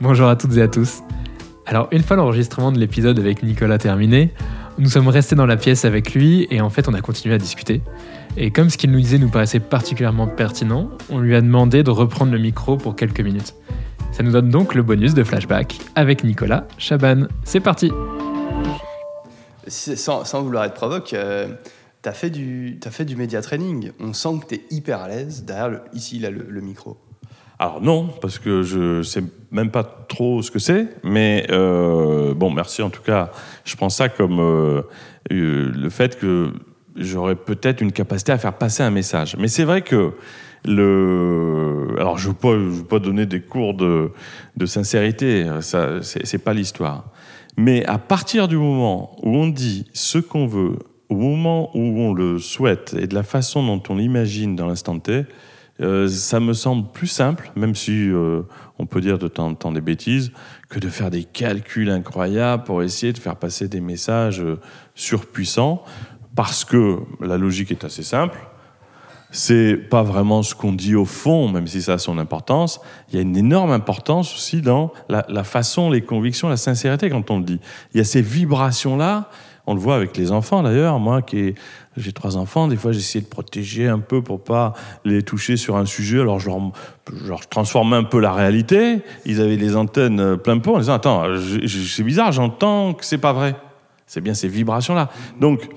Bonjour à toutes et à tous. Alors, une fois l'enregistrement de l'épisode avec Nicolas terminé, nous sommes restés dans la pièce avec lui et en fait on a continué à discuter. Et comme ce qu'il nous disait nous paraissait particulièrement pertinent, on lui a demandé de reprendre le micro pour quelques minutes. Ça nous donne donc le bonus de flashback avec Nicolas Chaban. C'est parti sans, vouloir être provoque, euh, tu as, fait du, as training. On sent que tu es hyper à l'aise derrière, ici, le, le micro. Alors non, parce que je sais même pas trop ce que c'est, mais euh, bon, merci en tout cas. Je prends ça comme euh, euh, le fait que j'aurais peut-être une capacité à faire passer un message. Mais c'est vrai que le, alors je ne veux, veux, pas donner des cours de, de sincérité, ça c'est pas l'histoire. Mais à partir du moment où on dit ce qu'on veut, au moment où on le souhaite et de la façon dont on l'imagine dans l'instant T, euh, ça me semble plus simple, même si euh, on peut dire de temps en temps des bêtises, que de faire des calculs incroyables pour essayer de faire passer des messages euh, surpuissants, parce que la logique est assez simple. C'est pas vraiment ce qu'on dit au fond, même si ça a son importance. Il y a une énorme importance aussi dans la, la façon, les convictions, la sincérité quand on le dit. Il y a ces vibrations-là on le voit avec les enfants d'ailleurs. Moi, qui j'ai trois enfants, des fois j'essaie de protéger un peu pour pas les toucher sur un sujet. Alors je leur, je transformais un peu la réalité. Ils avaient les antennes euh, plein pot en disant attends, c'est bizarre, j'entends que c'est pas vrai. C'est bien ces vibrations là. Donc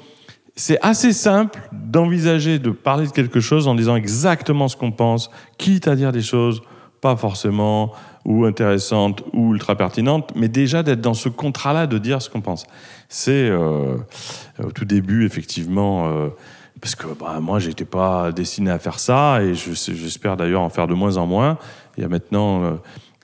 c'est assez simple d'envisager de parler de quelque chose en disant exactement ce qu'on pense, quitte à dire des choses pas forcément ou intéressantes ou ultra pertinentes, mais déjà d'être dans ce contrat-là de dire ce qu'on pense c'est euh, au tout début, effectivement, euh, parce que bah, moi, j'étais pas destiné à faire ça, et j'espère d'ailleurs en faire de moins en moins. Il y a maintenant euh,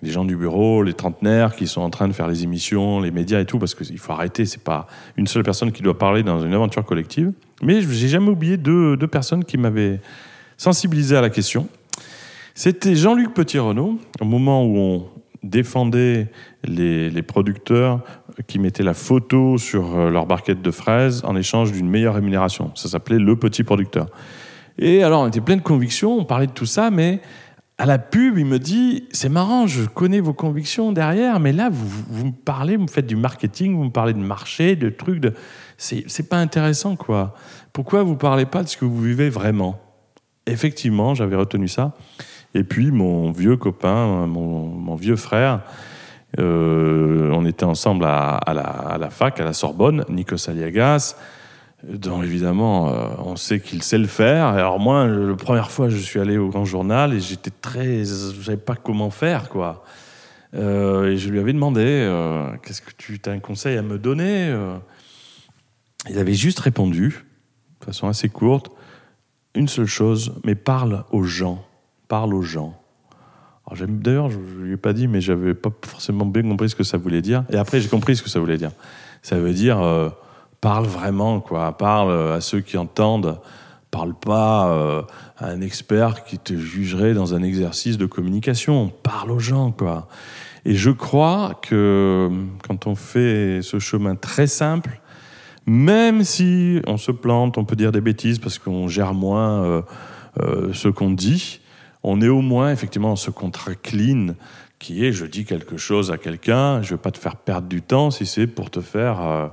les gens du bureau, les trentenaires qui sont en train de faire les émissions, les médias et tout, parce qu'il faut arrêter, c'est pas une seule personne qui doit parler dans une aventure collective. Mais j'ai jamais oublié deux personnes qui m'avaient sensibilisé à la question. C'était Jean-Luc Petit-Renault, au moment où on défendait les, les, producteurs qui mettaient la photo sur euh, leur barquette de fraises en échange d'une meilleure rémunération. Ça s'appelait le petit producteur. Et alors, on était plein de convictions, on parlait de tout ça, mais à la pub, il me dit C'est marrant, je connais vos convictions derrière, mais là, vous, vous me parlez, vous me faites du marketing, vous me parlez de marché, de trucs. De... C'est pas intéressant, quoi. Pourquoi vous parlez pas de ce que vous vivez vraiment? Effectivement, j'avais retenu ça. Et puis, mon vieux copain, mon, vieux frère, euh, on était ensemble à, la, fac, à la Sorbonne, Nikos Aliagas, dont évidemment euh, on sait qu'il sait le faire. Alors moi, la première fois, je suis allé au Grand Journal et j'étais très, je savais pas comment faire quoi. Euh, et je lui avais demandé, qu'est-ce que tu as un conseil à me donner Il avait juste répondu, de façon assez courte, une seule chose, mais parle aux gens, parle aux gens. D'ailleurs, je ne lui ai pas dit, mais j'avais pas forcément bien compris ce que ça voulait dire. Et après, j'ai compris ce que ça voulait dire. Ça veut dire euh, parle vraiment, quoi. Parle à ceux qui entendent. Parle pas euh, à un expert qui te jugerait dans un exercice de communication. Parle aux gens, quoi. Et je crois que quand on fait ce chemin très simple, même si on se plante, on peut dire des bêtises parce qu'on gère moins euh, euh ce qu'on dit, on est au moins effectivement dans ce contrat clean qui est je dis quelque chose à quelqu'un, je ne vais pas te faire perdre du temps si c'est pour te faire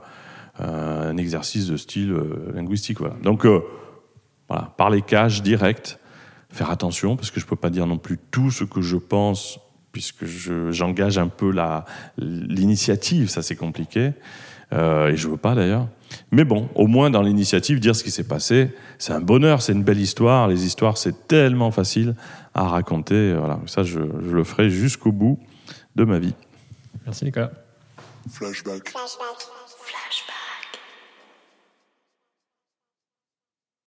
euh, un exercice de style euh, linguistique. Donc, euh, voilà, parler cash, direct, faire attention, parce que je ne peux pas dire non plus tout ce que je pense, puisque j'engage un peu l'initiative, ça c'est compliqué, et je ne veux pas d'ailleurs. Mais bon, au moins dans l'initiative, dire ce qui s'est passé, c'est un bonheur, c'est une belle histoire. Les histoires, c'est tellement facile à raconter. Voilà, ça, je, je le ferai jusqu'au bout de ma vie. Merci Nicolas. Flashback. Flashback. Flashback.